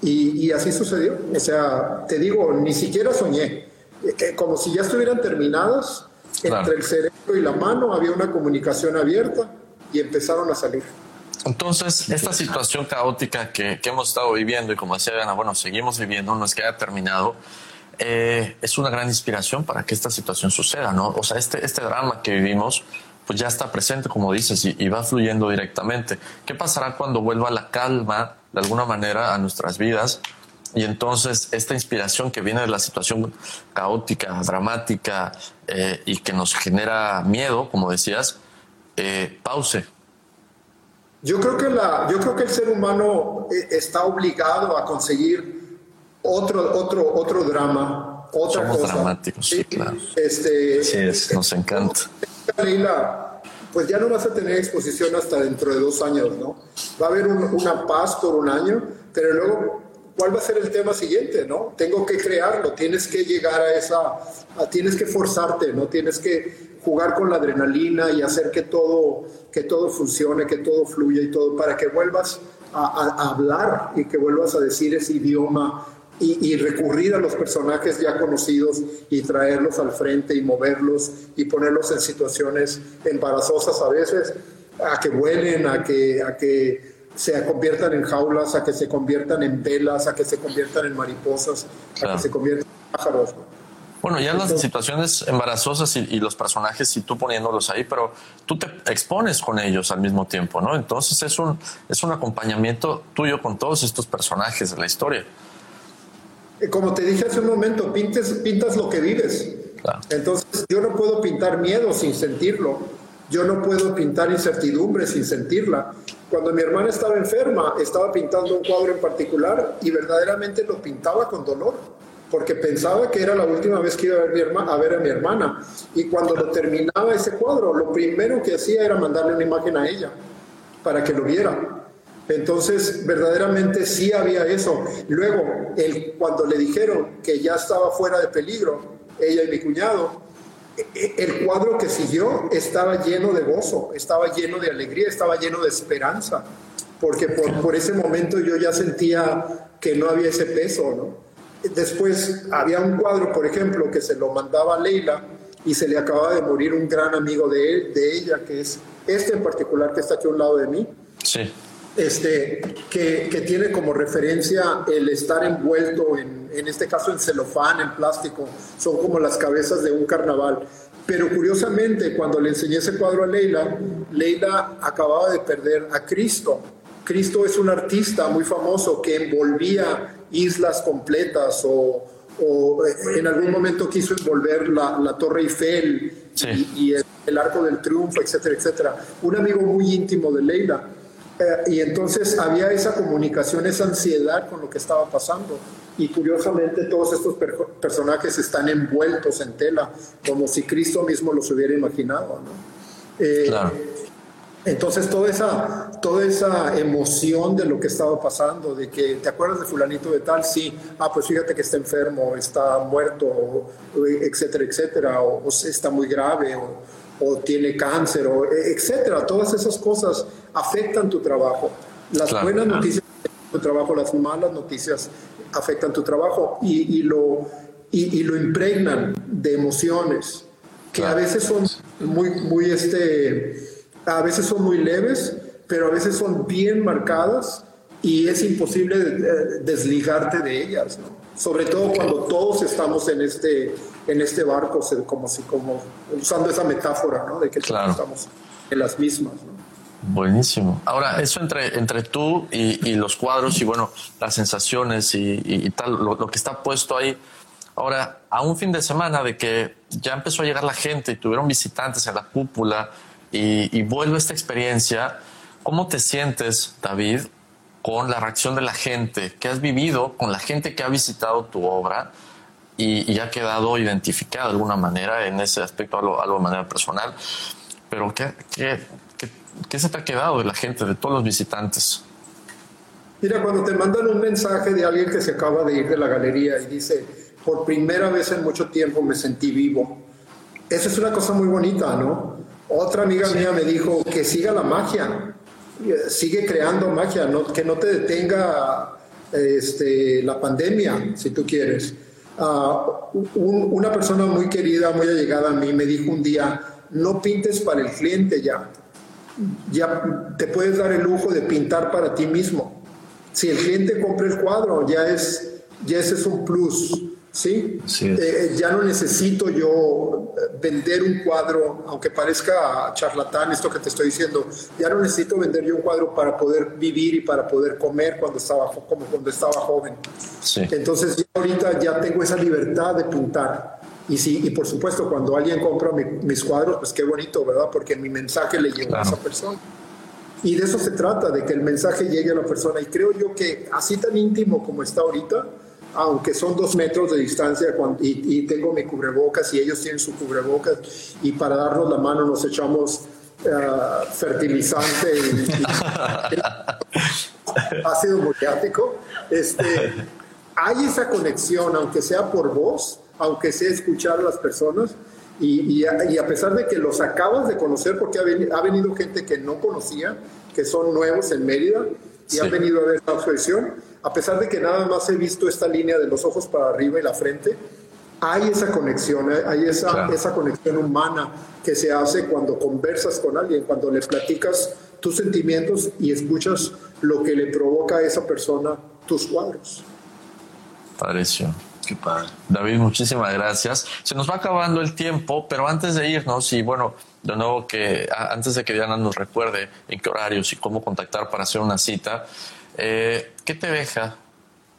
Y, así sucedió. O sea, te digo, ni siquiera soñé. Eh, como si ya estuvieran terminadas, entre el cerebro y la mano había una comunicación abierta y empezaron a salir. Entonces, esta situación caótica que, hemos estado viviendo y como decía Ana, bueno, seguimos viviendo, no es que haya terminado, eh, es una gran inspiración para que esta situación suceda, ¿no? O sea, este, este drama que vivimos, pues ya está presente, como dices, y, va fluyendo directamente. ¿Qué pasará cuando vuelva la calma, de alguna manera, a nuestras vidas? Y entonces esta inspiración que viene de la situación caótica, dramática eh, y que nos genera miedo, como decías, eh, pause, yo creo que, la, yo creo que el ser humano eh, está obligado a conseguir otro, otro, otro drama, otra Somos dramáticos, sí, claro. Este, sí, es, nos encanta. Leila, pues ya no vas a tener exposición hasta dentro de dos años, ¿no? Va a haber una paz por un año, pero luego, ¿cuál va a ser el tema siguiente, no? Tengo que crearlo, tienes que llegar a esa, tienes que forzarte, ¿no? Tienes que jugar con la adrenalina y hacer que todo, que todo funcione, que todo fluya y todo, para que vuelvas a, hablar y que vuelvas a decir ese idioma y, recurrir a los personajes ya conocidos y traerlos al frente y moverlos y ponerlos en situaciones embarazosas a veces, a que vuelen, a que, a que se conviertan en jaulas, a que se conviertan en velas, a que se conviertan en mariposas, a que se conviertan en pájaros. Bueno, ya las situaciones embarazosas y, los personajes y tú poniéndolos ahí, pero tú te expones con ellos al mismo tiempo, ¿no? Entonces es un, es un acompañamiento tuyo con todos estos personajes de la historia. Eh, como te dije hace un momento, pintes, pintas lo que vives. Entonces yo no puedo pintar miedo sin sentirlo. Yo no puedo pintar incertidumbre sin sentirla. Cuando mi hermana estaba enferma, estaba pintando un cuadro en particular y verdaderamente lo pintaba con dolor porque pensaba que era la última vez que iba a ver, a mi hermana. Y cuando lo terminaba ese cuadro, lo primero que hacía era mandarle una imagen a ella para que lo viera. Entonces, verdaderamente sí había eso. Luego, cuando le dijeron que ya estaba fuera de peligro, ella y mi cuñado, el cuadro que siguió estaba lleno de gozo, estaba lleno de alegría, estaba lleno de esperanza, porque por, por ese momento yo ya sentía que no había ese peso, ¿no? Después había un cuadro, por ejemplo, que se lo mandaba a Leila y se le acaba de morir un gran amigo de, de ella, que es este en particular que está aquí a un lado de mí. Sí. Este, que, que tiene como referencia el estar envuelto en, en este caso en celofán, en plástico, son como las cabezas de un carnaval. Pero curiosamente, cuando le enseñé ese cuadro a Leila, Leila acababa de perder a Cristo. Cristo es un artista muy famoso que envolvía islas completas o, eh, en algún momento quiso envolver la, Torre Eiffel y, el, Arco del Triunfo, etcétera, etcétera. Un amigo muy íntimo de Leila. Eh, y entonces había esa comunicación, esa ansiedad con lo que estaba pasando. Y curiosamente todos estos personajes están envueltos en tela, como si Cristo mismo los hubiera imaginado. Eh, claro. Entonces toda esa, toda esa emoción de lo que estaba pasando, de que te acuerdas de fulanito de tal, sí, ah, pues fíjate que está enfermo, está muerto, etcétera, etcétera, o, está muy grave, o, tiene cáncer, o, etcétera. Todas esas cosas afectan tu trabajo. Las buenas noticias afectan tu trabajo, las malas noticias afectan tu trabajo y, lo, y lo impregnan de emociones que a veces son muy, muy, este, a veces son muy leves, pero a veces son bien marcadas y es imposible eh, desligarte de ellas, sobre todo cuando todos estamos en este, en este barco, como si, como usando esa metáfora, ¿no? De que estamos en las mismas, Buenísimo. Ahora, eso entre, entre tú y, los cuadros y bueno, las sensaciones y, tal, lo, que está puesto ahí. Ahora, a un fin de semana de que ya empezó a llegar la gente y tuvieron visitantes en la cúpula y, y vuelve esta experiencia, ¿cómo te sientes, David, con la reacción de la gente que has vivido, con la gente que ha visitado tu obra y, ha quedado identificada de alguna manera en ese aspecto, algo, de manera personal? Pero ¿qué, qué, ¿Qué se te ha quedado de la gente, de todos los visitantes? Mira, cuando te mandan un mensaje de alguien que se acaba de ir de la galería y dice, por primera vez en mucho tiempo me sentí vivo. Eso es una cosa muy bonita, ¿no? Otra amiga mía me dijo que siga la magia, sigue creando magia, no, que no te detenga este, la pandemia, si tú quieres. Ah, una persona muy querida, muy allegada a mí, me dijo un día, no pintes para el cliente ya, ya te puedes dar el lujo de pintar para ti mismo. Si el cliente compra el cuadro, ya es, ya ese es un plus, ¿sí? Eh, ya no necesito yo vender un cuadro, aunque parezca charlatán esto que te estoy diciendo, ya no necesito vender yo un cuadro para poder vivir y para poder comer cuando estaba, como cuando estaba joven. Entonces, ahorita ya tengo esa libertad de pintar. Y sí, y por supuesto, cuando alguien compra mis cuadros, pues qué bonito, ¿verdad? Porque mi mensaje le llegó a esa persona. Y de eso se trata, de que el mensaje llegue a la persona. Y creo yo que así tan íntimo como está ahorita, aunque son dos metros de distancia y, tengo mi cubrebocas y ellos tienen su cubrebocas y para darnos la mano nos echamos uh, fertilizante y, ácido muriático, este, hay esa conexión, aunque sea por voz, aunque sea escuchar a las personas. Y, a, pesar de que los acabas de conocer, porque ha venido, gente que no conocía, que son nuevos en Mérida y han venido a ver la exposición, a pesar de que nada más he visto esta línea de los ojos para arriba y la frente, hay esa conexión, ¿eh? hay esa, esa conexión humana que se hace cuando conversas con alguien, cuando le platicas tus sentimientos y escuchas lo que le provoca a esa persona tus cuadros. Pareció. Qué padre. David, muchísimas gracias. Se nos va acabando el tiempo, pero antes de irnos, y bueno, de nuevo que antes de que Diana nos recuerde en qué horarios y cómo contactar para hacer una cita, eh, ¿qué te deja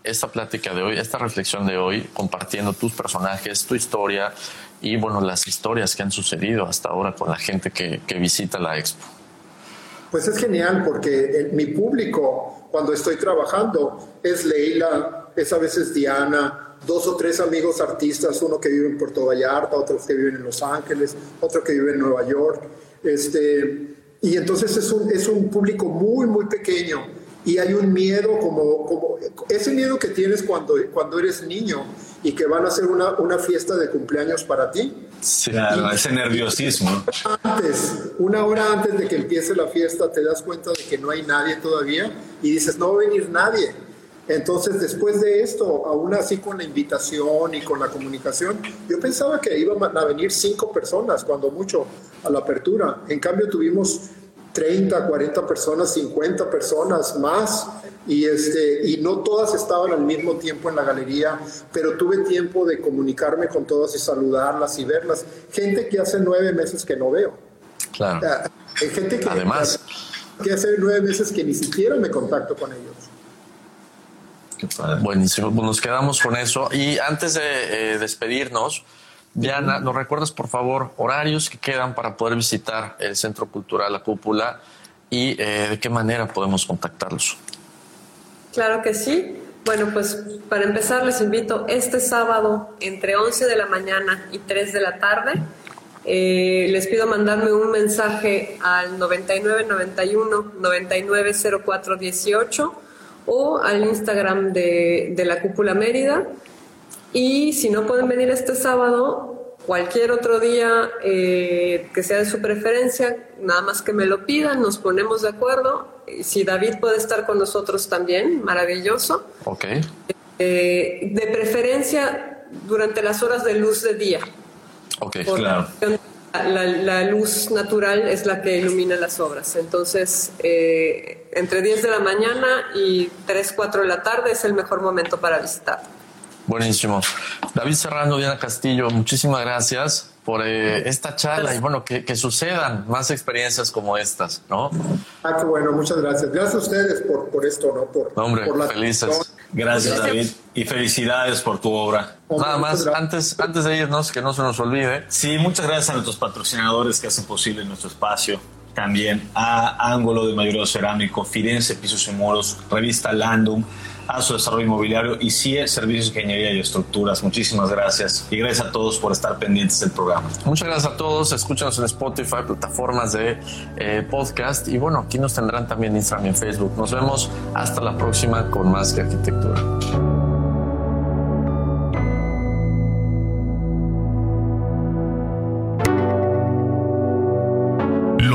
esta plática de hoy, esta reflexión de hoy, compartiendo tus personajes, tu historia y bueno, las historias que han sucedido hasta ahora con la gente que, visita la expo? Pues es genial porque mi público cuando estoy trabajando es Leila, es a veces Diana, dos o tres amigos artistas, uno que vive en Puerto Vallarta, otro que vive en Los Ángeles, otro que vive en Nueva York. Este, y entonces es un, es un público muy, muy pequeño y hay un miedo como, como ese miedo que tienes cuando, cuando eres niño y que van a hacer una, una fiesta de cumpleaños para ti. Claro, ese nerviosismo. Antes, una hora antes de que empiece la fiesta, te das cuenta de que no hay nadie todavía y dices, no va a venir nadie entonces, después de esto, aún así con la invitación y con la comunicación, yo pensaba que iban a venir cinco personas, cuando mucho, a la apertura. En cambio, tuvimos 30, 40 personas, 50 personas más, y, este, y no todas estaban al mismo tiempo en la galería, pero tuve tiempo de comunicarme con todas y saludarlas y verlas. Gente que hace nueve meses que no veo. Claro. gente que, Además, que hace nueve meses que ni siquiera me contacto con ellos. Buenísimo, pues nos quedamos con eso. Y antes de eh, despedirnos, Diana, ¿nos recuerdas por favor horarios que quedan para poder visitar el Centro Cultural La Cúpula y eh, de qué manera podemos contactarlos? Claro que sí. Bueno, pues para empezar les invito este sábado entre 11 de la mañana y 3 de la tarde. Eh, les pido mandarme un mensaje al 9991 990418 o al Instagram de, la Cúpula Mérida. Y si no pueden venir este sábado, cualquier otro día eh, que sea de su preferencia, nada más que me lo pidan, nos ponemos de acuerdo. Si David puede estar con nosotros también, maravilloso. Ok. Eh, de preferencia durante las horas de luz de día. Ok, claro. La, luz natural es la que ilumina las obras. Entonces, eh, entre 10 de la mañana y 3, 4 de la tarde es el mejor momento para visitar. Buenísimo. David Serrano, Diana Castillo, muchísimas gracias por eh, esta charla y bueno, que, que, sucedan más experiencias como estas, ¿no? Ah, qué bueno, muchas gracias. Gracias a ustedes por, por esto, ¿no? Por, hombre, por la felices. Gracias, David, y felicidades por tu obra. Nada más, antes, antes de irnos, que no se nos olvide. Sí, muchas gracias a nuestros patrocinadores que hacen posible nuestro espacio. También a Ángulo de Mayoreo Cerámico, Firenze Pisos y Moros, Revista Landum, a su desarrollo inmobiliario y CIE Servicios de Ingeniería y Estructuras. Muchísimas gracias y gracias a todos por estar pendientes del programa. Muchas gracias a todos. Escúchanos en Spotify, plataformas de eh, podcast y bueno, aquí nos tendrán también Instagram y Facebook. Nos vemos hasta la próxima con más que arquitectura.